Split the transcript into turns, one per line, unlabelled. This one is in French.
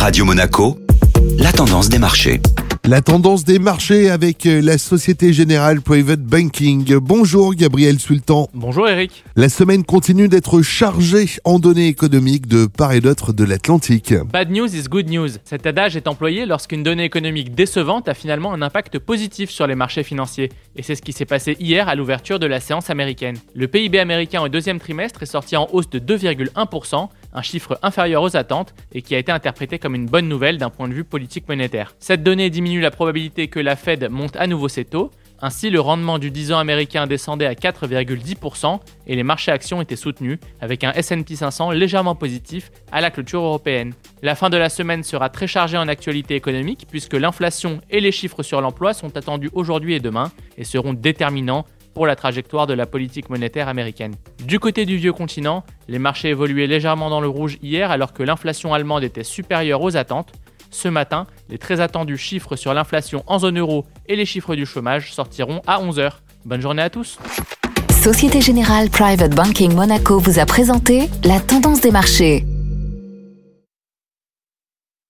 Radio Monaco, la tendance des marchés.
La tendance des marchés avec euh, la Société Générale Private Banking. Bonjour Gabriel Sultan.
Bonjour Eric.
La semaine continue d'être chargée en données économiques de part et d'autre de l'Atlantique.
Bad news is good news. Cet adage est employé lorsqu'une donnée économique décevante a finalement un impact positif sur les marchés financiers. Et c'est ce qui s'est passé hier à l'ouverture de la séance américaine. Le PIB américain au deuxième trimestre est sorti en hausse de 2,1%, un chiffre inférieur aux attentes et qui a été interprété comme une bonne nouvelle d'un point de vue politique monétaire. Cette donnée diminue la probabilité que la Fed monte à nouveau ses taux. Ainsi, le rendement du 10 ans américain descendait à 4,10% et les marchés actions étaient soutenus, avec un SP 500 légèrement positif à la clôture européenne. La fin de la semaine sera très chargée en actualité économique puisque l'inflation et les chiffres sur l'emploi sont attendus aujourd'hui et demain et seront déterminants la trajectoire de la politique monétaire américaine. Du côté du vieux continent, les marchés évoluaient légèrement dans le rouge hier alors que l'inflation allemande était supérieure aux attentes. Ce matin, les très attendus chiffres sur l'inflation en zone euro et les chiffres du chômage sortiront à 11h. Bonne journée à tous.
Société Générale Private Banking Monaco vous a présenté la tendance des marchés.